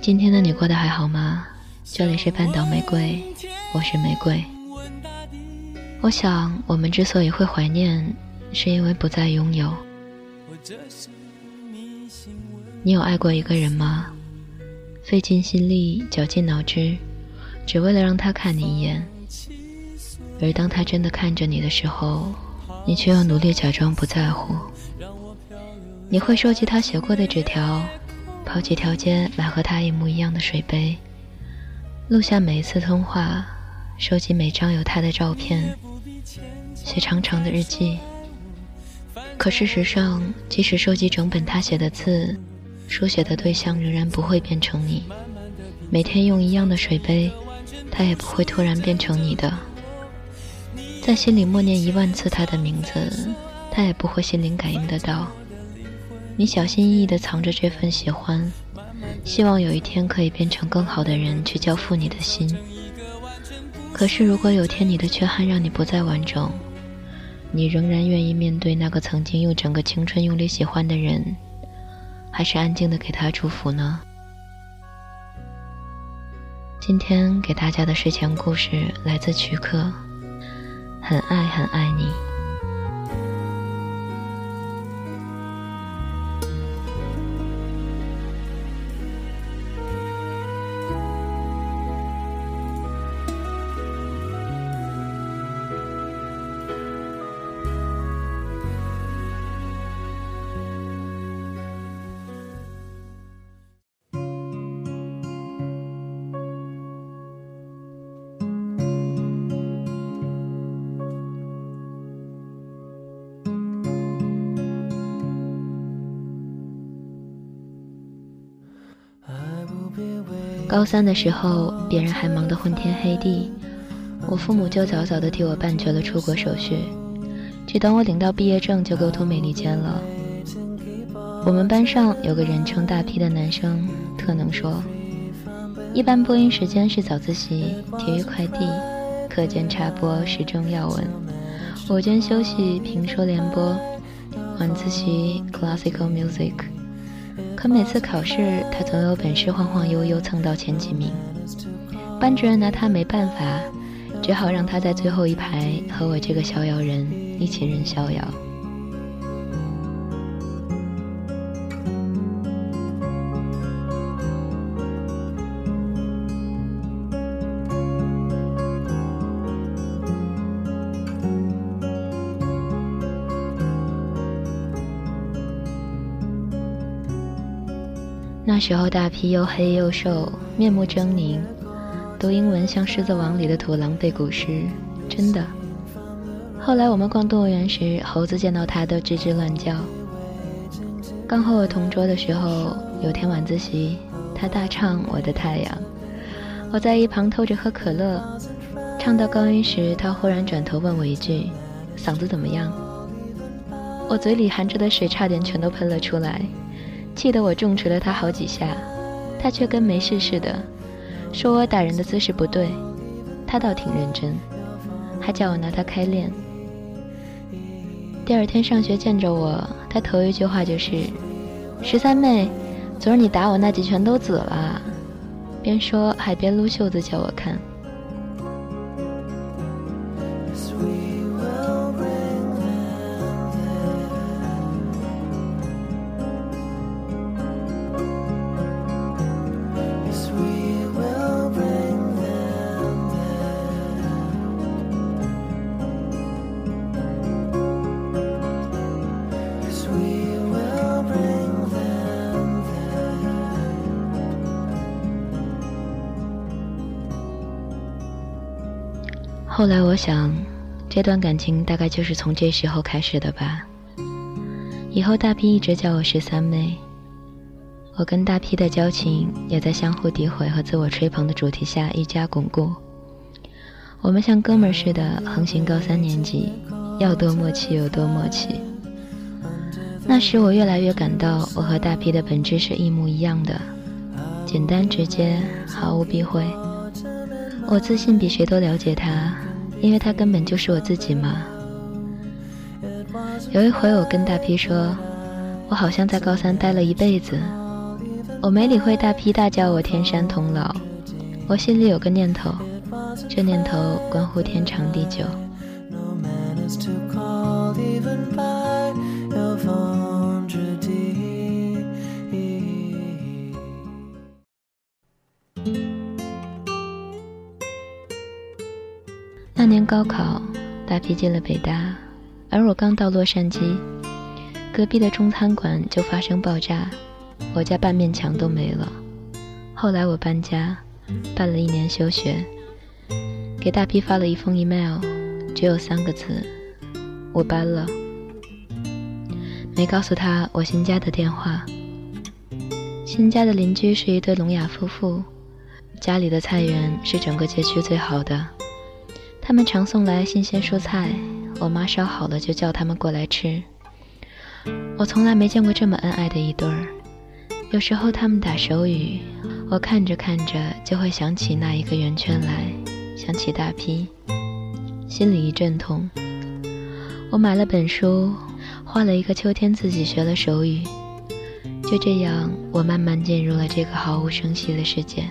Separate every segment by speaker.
Speaker 1: 今天的你过得还好吗？这里是半岛玫瑰，我是玫瑰。我想，我们之所以会怀念，是因为不再拥有。你有爱过一个人吗？费尽心力，绞尽脑汁，只为了让他看你一眼。而当他真的看着你的时候，你却又努力假装不在乎。你会收集他写过的纸条。跑几条街买和他一模一样的水杯，录下每一次通话，收集每张有他的照片，写长长的日记。可事实上，即使收集整本他写的字，书写的对象仍然不会变成你。每天用一样的水杯，他也不会突然变成你的。在心里默念一万次他的名字，他也不会心灵感应得到。你小心翼翼地藏着这份喜欢，希望有一天可以变成更好的人去交付你的心。可是，如果有天你的缺憾让你不再完整，你仍然愿意面对那个曾经用整个青春用力喜欢的人，还是安静地给他祝福呢？今天给大家的睡前故事来自徐克，很爱很爱你。高三的时候，别人还忙得昏天黑地，我父母就早早地替我办绝了出国手续，只等我领到毕业证就沟通美利坚了。我们班上有个人称大 P 的男生，特能说，一般播音时间是早自习、体育快递、课间插播时政要闻，午间休息评说联播，晚自习 classical music。可每次考试，他总有本事晃晃悠悠蹭到前几名。班主任拿他没办法，只好让他在最后一排和我这个逍遥人一起任逍遥。时候大批又黑又瘦，面目狰狞，读英文像《狮子王》里的土狼背古诗，真的。后来我们逛动物园时，猴子见到他都吱吱乱叫。刚和我同桌的时候，有天晚自习，他大唱《我的太阳》，我在一旁偷着喝可乐，唱到高音时，他忽然转头问我一句：“嗓子怎么样？”我嘴里含着的水差点全都喷了出来。气得我重捶了他好几下，他却跟没事似的，说我打人的姿势不对。他倒挺认真，还叫我拿他开练。第二天上学见着我，他头一句话就是：“十三妹，昨儿你打我那几拳都紫了。”边说还边撸袖子叫我看。后来我想，这段感情大概就是从这时候开始的吧。以后大 P 一直叫我十三妹，我跟大 P 的交情也在相互诋毁和自我吹捧的主题下愈加巩固。我们像哥们儿似的横行高三年级，要多默契有多默契。那时我越来越感到，我和大 P 的本质是一模一样的，简单直接，毫无避讳。我自信比谁都了解他，因为他根本就是我自己嘛。有一回我跟大 P 说，我好像在高三待了一辈子。我没理会大 P 大叫我天山童姥，我心里有个念头，这念头关乎天长地久。那年高考，大皮进了北大，而我刚到洛杉矶，隔壁的中餐馆就发生爆炸，我家半面墙都没了。后来我搬家，办了一年休学，给大皮发了一封 email，只有三个字：我搬了。没告诉他我新家的电话。新家的邻居是一对聋哑夫妇，家里的菜园是整个街区最好的。他们常送来新鲜蔬菜，我妈烧好了就叫他们过来吃。我从来没见过这么恩爱的一对儿。有时候他们打手语，我看着看着就会想起那一个圆圈来，想起大批，心里一阵痛。我买了本书，画了一个秋天，自己学了手语。就这样，我慢慢进入了这个毫无声息的世界。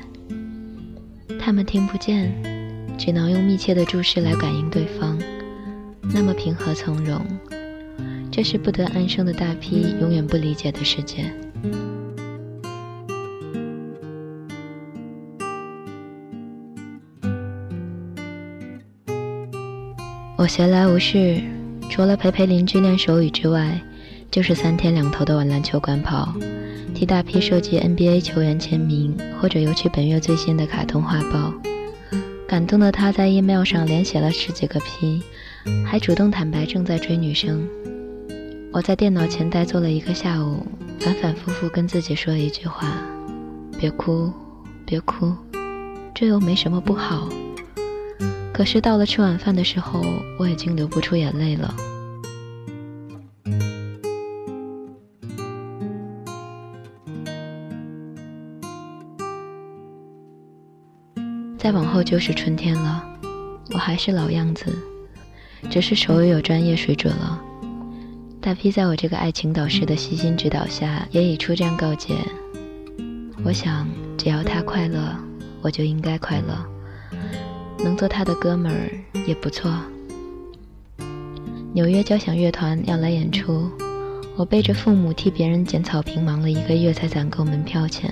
Speaker 1: 他们听不见。只能用密切的注视来感应对方，那么平和从容，这是不得安生的大批永远不理解的世界。我闲来无事，除了陪陪邻居练手语之外，就是三天两头的往篮球馆跑，替大批设计 NBA 球员签名，或者邮去本月最新的卡通画报。感动的他在 email 上连写了十几个 P，还主动坦白正在追女生。我在电脑前呆坐了一个下午，反反复复跟自己说一句话：别哭，别哭，这又没什么不好。可是到了吃晚饭的时候，我已经流不出眼泪了。再往后就是春天了，我还是老样子，只是手语有专业水准了。大 P 在我这个爱情导师的悉心指导下，也已出战告捷。我想，只要他快乐，我就应该快乐，能做他的哥们儿也不错。纽约交响乐团要来演出，我背着父母替别人捡草坪忙了一个月才攒够门票钱，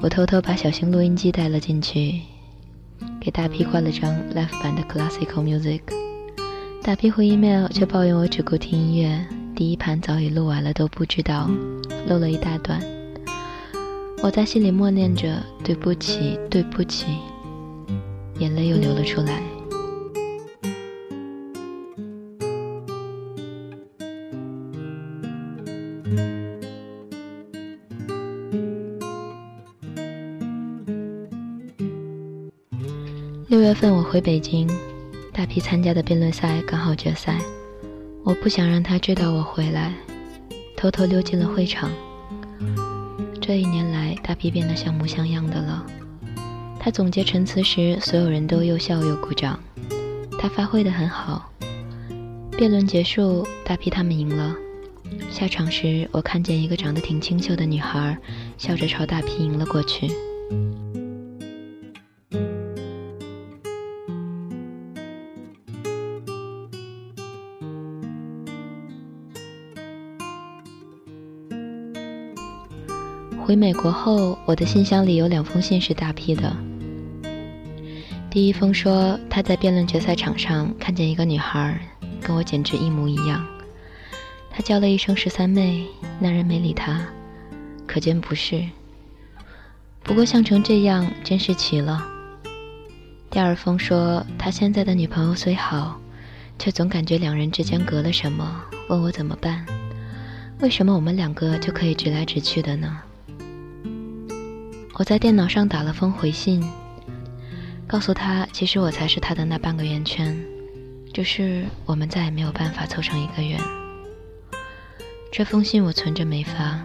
Speaker 1: 我偷偷把小型录音机带了进去。给大 P 换了张 l i f e 版的 classical music，大 P 回 email 却抱怨我只顾听音乐，第一盘早已录完了都不知道，漏了一大段。我在心里默念着对不起，对不起，眼泪又流了出来。份我回北京，大批参加的辩论赛刚好决赛，我不想让他知道我回来，偷偷溜进了会场。这一年来，大批变得像模像样的了。他总结陈词时，所有人都又笑又鼓掌。他发挥的很好。辩论结束，大批他们赢了。下场时，我看见一个长得挺清秀的女孩，笑着朝大批迎了过去。回美国后，我的信箱里有两封信是大批的。第一封说他在辩论决赛场上看见一个女孩，跟我简直一模一样。他叫了一声“十三妹”，那人没理他，可见不是。不过像成这样，真是奇了。第二封说他现在的女朋友虽好，却总感觉两人之间隔了什么，问我怎么办？为什么我们两个就可以直来直去的呢？我在电脑上打了封回信，告诉他，其实我才是他的那半个圆圈，只是我们再也没有办法凑成一个圆。这封信我存着没发。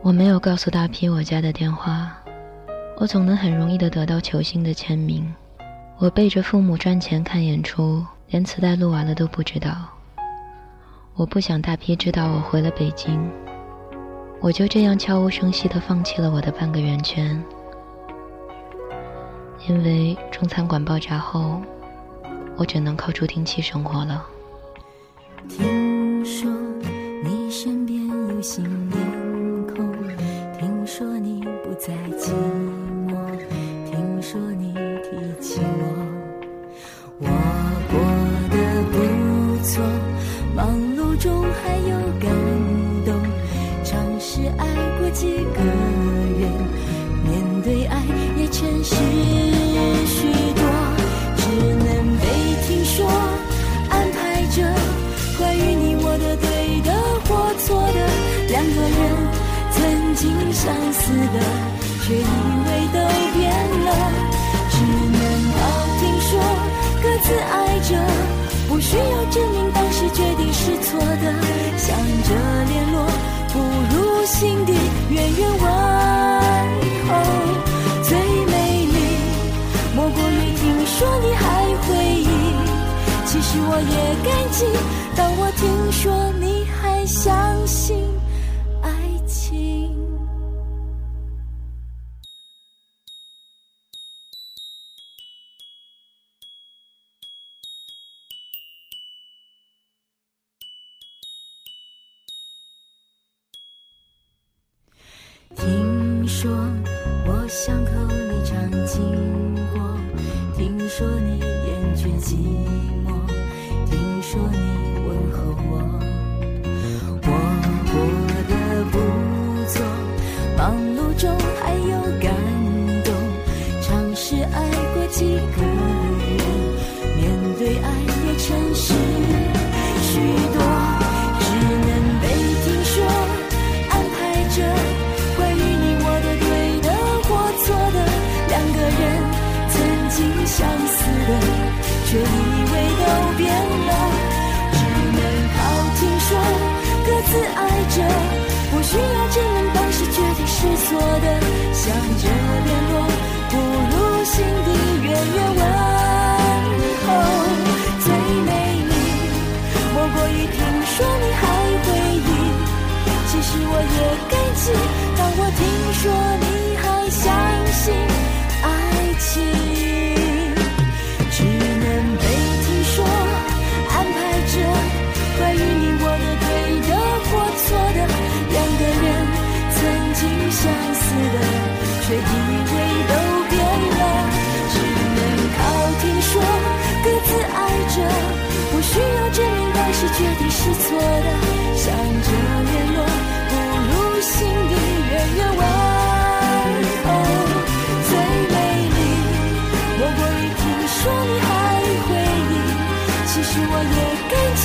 Speaker 1: 我没有告诉大批我家的电话，我总能很容易的得到球星的签名。我背着父母赚钱看演出，连磁带录完了都不知道。我不想大批知道我回了北京，我就这样悄无声息的放弃了我的半个圆圈。因为中餐馆爆炸后，我只能靠助听器生活了。
Speaker 2: 听说你身边有新面孔，听说你不再寂寞几个当我听说你还相信爱情。听说我巷口你常经过，听说你厌倦寂寞，说你问候我。我过得不错，忙碌中还有感动，尝试爱过几个人，面对爱也诚实需要证明当时决定是错的，想着联络，不如心底远远问候。最美丽，莫过于听说你还回忆。其实我也感激，当我听说却以为都变了，只能靠听说，各自爱着，不需要证明当时决定是错的，想着联络，不如心底远远问。最美丽，莫过于听说你还回忆。其实我也感激，